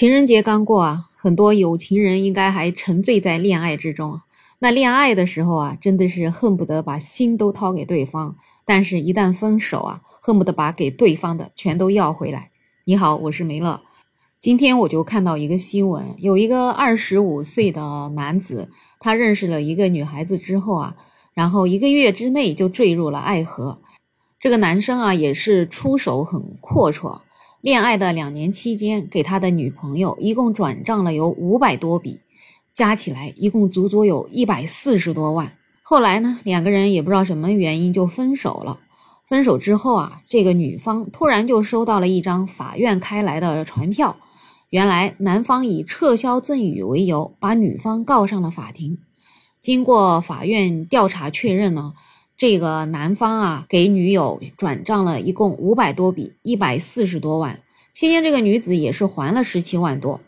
情人节刚过啊，很多有情人应该还沉醉在恋爱之中。那恋爱的时候啊，真的是恨不得把心都掏给对方；但是，一旦分手啊，恨不得把给对方的全都要回来。你好，我是梅乐。今天我就看到一个新闻，有一个二十五岁的男子，他认识了一个女孩子之后啊，然后一个月之内就坠入了爱河。这个男生啊，也是出手很阔绰。恋爱的两年期间，给他的女朋友一共转账了有五百多笔，加起来一共足足有一百四十多万。后来呢，两个人也不知道什么原因就分手了。分手之后啊，这个女方突然就收到了一张法院开来的传票，原来男方以撤销赠与为由，把女方告上了法庭。经过法院调查确认呢。这个男方啊，给女友转账了一共五百多笔，一百四十多万。期间，这个女子也是还了十七万多。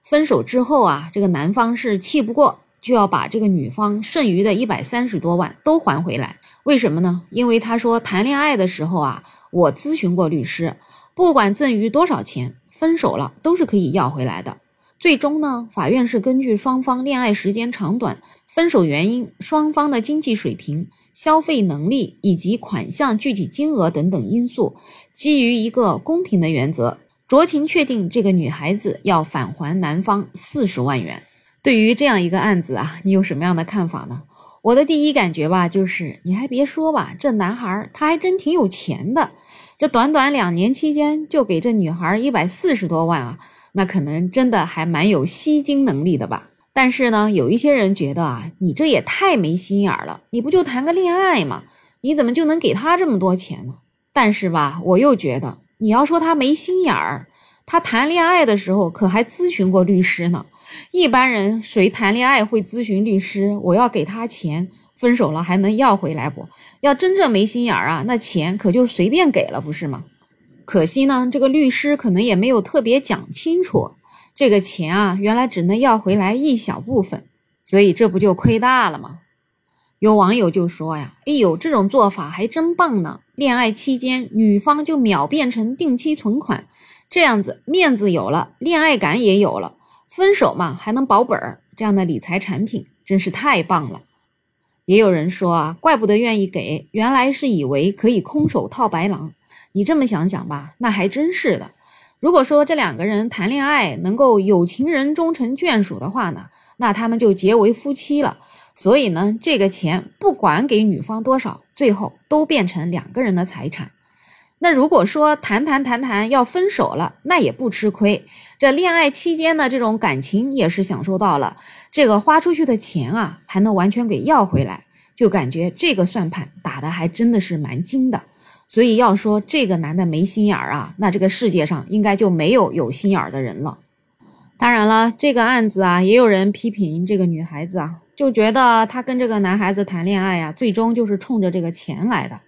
分手之后啊，这个男方是气不过，就要把这个女方剩余的一百三十多万都还回来。为什么呢？因为他说谈恋爱的时候啊，我咨询过律师，不管赠与多少钱，分手了都是可以要回来的。最终呢，法院是根据双方恋爱时间长短、分手原因、双方的经济水平、消费能力以及款项具体金额等等因素，基于一个公平的原则，酌情确定这个女孩子要返还男方四十万元。对于这样一个案子啊，你有什么样的看法呢？我的第一感觉吧，就是你还别说吧，这男孩他还真挺有钱的，这短短两年期间就给这女孩一百四十多万啊。那可能真的还蛮有吸金能力的吧，但是呢，有一些人觉得啊，你这也太没心眼儿了，你不就谈个恋爱吗？你怎么就能给他这么多钱呢？但是吧，我又觉得你要说他没心眼儿，他谈恋爱的时候可还咨询过律师呢。一般人谁谈恋爱会咨询律师？我要给他钱，分手了还能要回来不？要真正没心眼儿啊，那钱可就随便给了，不是吗？可惜呢，这个律师可能也没有特别讲清楚，这个钱啊，原来只能要回来一小部分，所以这不就亏大了吗？有网友就说呀：“哎呦，这种做法还真棒呢！恋爱期间女方就秒变成定期存款，这样子面子有了，恋爱感也有了，分手嘛还能保本儿，这样的理财产品真是太棒了。”也有人说啊，怪不得愿意给，原来是以为可以空手套白狼。你这么想想吧，那还真是的。如果说这两个人谈恋爱能够有情人终成眷属的话呢，那他们就结为夫妻了。所以呢，这个钱不管给女方多少，最后都变成两个人的财产。那如果说谈谈谈谈要分手了，那也不吃亏。这恋爱期间的这种感情也是享受到了，这个花出去的钱啊，还能完全给要回来，就感觉这个算盘打的还真的是蛮精的。所以要说这个男的没心眼儿啊，那这个世界上应该就没有有心眼儿的人了。当然了，这个案子啊，也有人批评这个女孩子啊，就觉得她跟这个男孩子谈恋爱呀，最终就是冲着这个钱来的。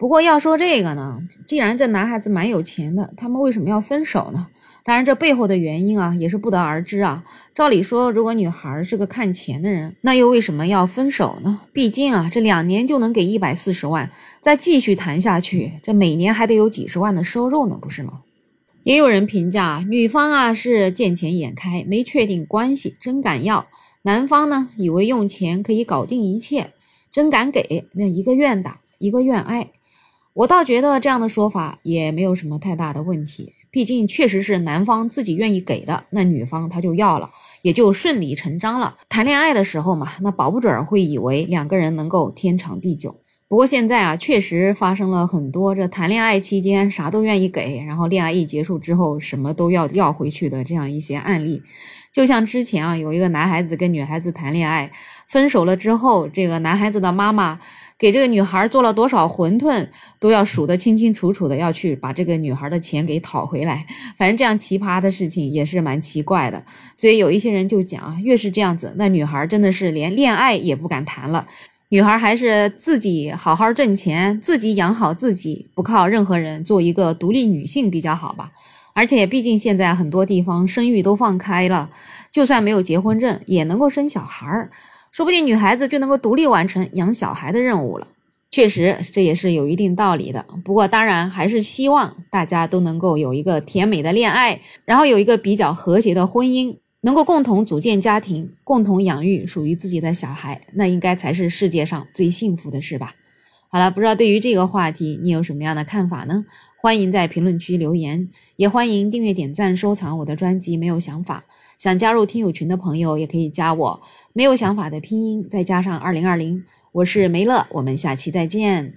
不过要说这个呢，既然这男孩子蛮有钱的，他们为什么要分手呢？当然，这背后的原因啊，也是不得而知啊。照理说，如果女孩是个看钱的人，那又为什么要分手呢？毕竟啊，这两年就能给一百四十万，再继续谈下去，这每年还得有几十万的收入呢，不是吗？也有人评价，女方啊是见钱眼开，没确定关系，真敢要；男方呢，以为用钱可以搞定一切，真敢给，那一个愿打，一个愿挨。我倒觉得这样的说法也没有什么太大的问题，毕竟确实是男方自己愿意给的，那女方她就要了，也就顺理成章了。谈恋爱的时候嘛，那保不准会以为两个人能够天长地久。不过现在啊，确实发生了很多这谈恋爱期间啥都愿意给，然后恋爱一结束之后什么都要要回去的这样一些案例。就像之前啊，有一个男孩子跟女孩子谈恋爱，分手了之后，这个男孩子的妈妈。给这个女孩做了多少馄饨，都要数得清清楚楚的，要去把这个女孩的钱给讨回来。反正这样奇葩的事情也是蛮奇怪的，所以有一些人就讲啊，越是这样子，那女孩真的是连恋爱也不敢谈了。女孩还是自己好好挣钱，自己养好自己，不靠任何人，做一个独立女性比较好吧。而且毕竟现在很多地方生育都放开了，就算没有结婚证，也能够生小孩儿。说不定女孩子就能够独立完成养小孩的任务了。确实，这也是有一定道理的。不过，当然还是希望大家都能够有一个甜美的恋爱，然后有一个比较和谐的婚姻，能够共同组建家庭，共同养育属于自己的小孩，那应该才是世界上最幸福的事吧。好了，不知道对于这个话题你有什么样的看法呢？欢迎在评论区留言，也欢迎订阅、点赞、收藏我的专辑。没有想法，想加入听友群的朋友也可以加我。没有想法的拼音再加上二零二零。我是梅乐，我们下期再见。